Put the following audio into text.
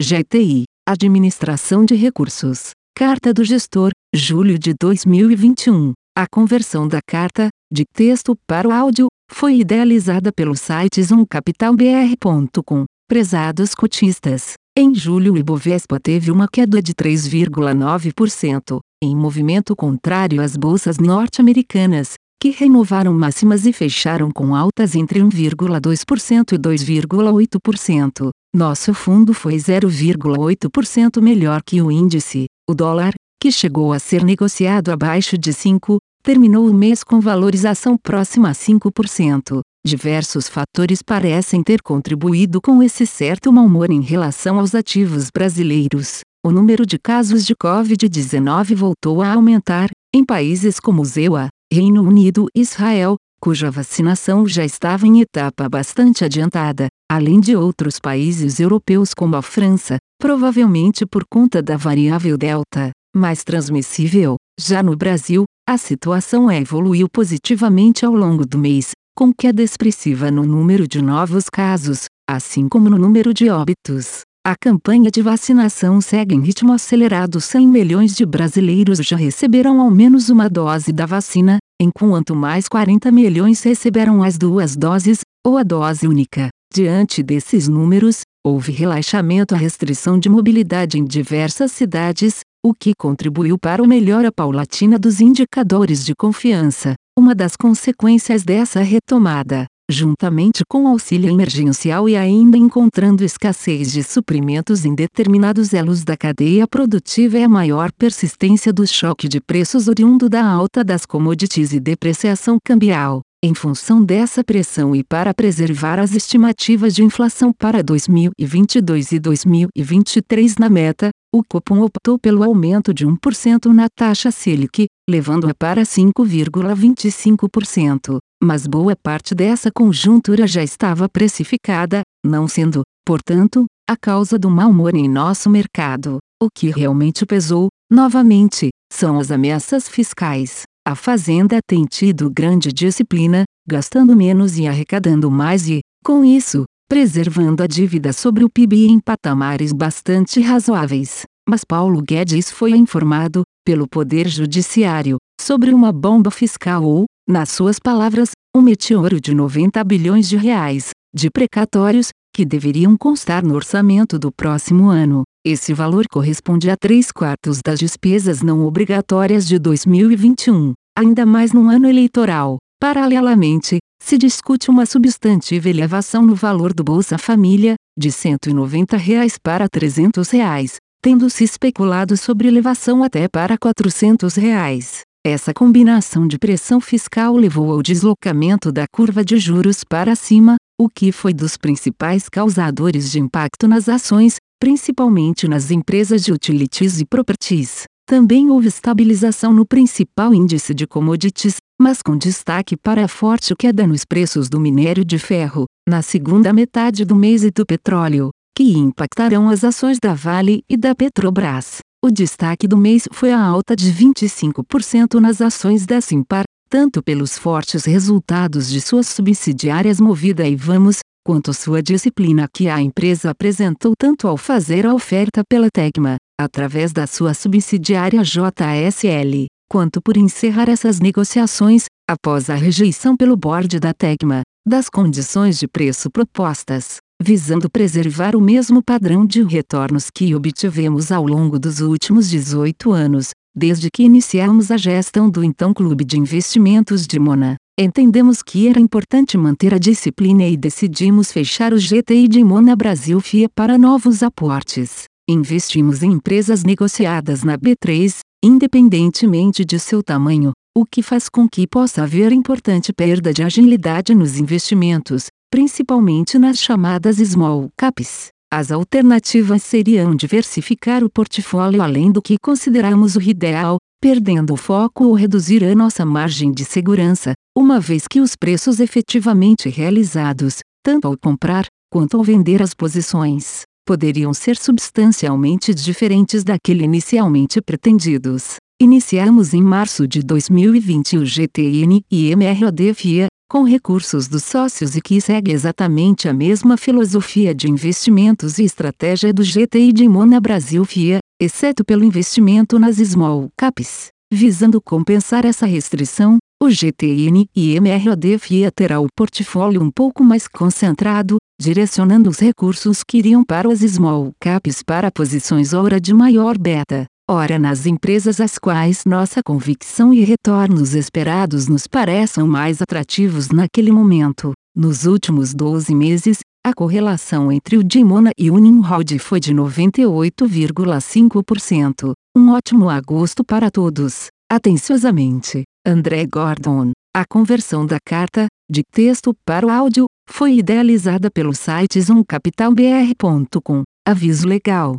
GTI, Administração de Recursos. Carta do Gestor, julho de 2021. A conversão da carta, de texto para o áudio, foi idealizada pelo site zoomcapitalbr.com. Prezados cotistas, em julho o Ibovespa teve uma queda de 3,9%, em movimento contrário às bolsas norte-americanas, que renovaram máximas e fecharam com altas entre 1,2% e 2,8%. Nosso fundo foi 0,8% melhor que o índice. O dólar, que chegou a ser negociado abaixo de 5, terminou o mês com valorização próxima a 5%. Diversos fatores parecem ter contribuído com esse certo mau humor em relação aos ativos brasileiros. O número de casos de Covid-19 voltou a aumentar, em países como ZEUA, Reino Unido e Israel, cuja vacinação já estava em etapa bastante adiantada, além de outros países europeus como a França, provavelmente por conta da variável Delta, mais transmissível. Já no Brasil, a situação evoluiu positivamente ao longo do mês, com queda expressiva no número de novos casos, assim como no número de óbitos. A campanha de vacinação segue em ritmo acelerado. 100 milhões de brasileiros já receberam ao menos uma dose da vacina, enquanto mais 40 milhões receberam as duas doses, ou a dose única. Diante desses números, houve relaxamento à restrição de mobilidade em diversas cidades, o que contribuiu para o melhora paulatina dos indicadores de confiança. Uma das consequências dessa retomada, juntamente com auxílio emergencial e ainda encontrando escassez de suprimentos em determinados elos da cadeia produtiva é a maior persistência do choque de preços oriundo da alta das commodities e depreciação cambial. Em função dessa pressão e para preservar as estimativas de inflação para 2022 e 2023 na meta, o Copom optou pelo aumento de 1% na taxa Selic, levando-a para 5,25%. Mas boa parte dessa conjuntura já estava precificada, não sendo, portanto, a causa do mau humor em nosso mercado. O que realmente pesou, novamente, são as ameaças fiscais. A Fazenda tem tido grande disciplina, gastando menos e arrecadando mais e, com isso, preservando a dívida sobre o PIB em patamares bastante razoáveis. Mas Paulo Guedes foi informado, pelo Poder Judiciário, sobre uma bomba fiscal ou, nas suas palavras, um meteoro de 90 bilhões de reais, de precatórios, que deveriam constar no orçamento do próximo ano. Esse valor corresponde a 3 quartos das despesas não obrigatórias de 2021, ainda mais num ano eleitoral. Paralelamente, se discute uma substantiva elevação no valor do Bolsa Família, de 190 reais para 300 reais, tendo se especulado sobre elevação até para 400 reais. Essa combinação de pressão fiscal levou ao deslocamento da curva de juros para cima, o que foi dos principais causadores de impacto nas ações, principalmente nas empresas de utilities e properties. Também houve estabilização no principal índice de commodities, mas com destaque para a forte queda nos preços do minério de ferro, na segunda metade do mês e do petróleo, que impactarão as ações da Vale e da Petrobras. O destaque do mês foi a alta de 25% nas ações da Simpar, tanto pelos fortes resultados de suas subsidiárias Movida e Vamos, quanto sua disciplina que a empresa apresentou tanto ao fazer a oferta pela Tecma, através da sua subsidiária JSL, quanto por encerrar essas negociações, após a rejeição pelo board da Tecma, das condições de preço propostas, visando preservar o mesmo padrão de retornos que obtivemos ao longo dos últimos 18 anos, desde que iniciamos a gestão do então Clube de Investimentos de Mona. Entendemos que era importante manter a disciplina e decidimos fechar o GTI de Mona Brasil FIA para novos aportes. Investimos em empresas negociadas na B3, independentemente de seu tamanho, o que faz com que possa haver importante perda de agilidade nos investimentos, principalmente nas chamadas small caps. As alternativas seriam diversificar o portfólio além do que consideramos o ideal, perdendo o foco ou reduzir a nossa margem de segurança, uma vez que os preços efetivamente realizados, tanto ao comprar quanto ao vender as posições, poderiam ser substancialmente diferentes daquele inicialmente pretendidos. Iniciamos em março de 2020 o GTN e MROD FIA, com recursos dos sócios e que segue exatamente a mesma filosofia de investimentos e estratégia do GTI de Mona Brasil FIA, exceto pelo investimento nas small caps. Visando compensar essa restrição, o GTN e MROD FIA terá o portfólio um pouco mais concentrado, direcionando os recursos que iriam para as small caps para posições hora de maior beta. Ora nas empresas às quais nossa convicção e retornos esperados nos pareçam mais atrativos naquele momento. Nos últimos 12 meses, a correlação entre o Dimona e o Nimrod foi de 98,5%. Um ótimo agosto para todos. Atenciosamente, André Gordon. A conversão da carta, de texto para o áudio, foi idealizada pelo site zoomcapitalbr.com. Aviso legal.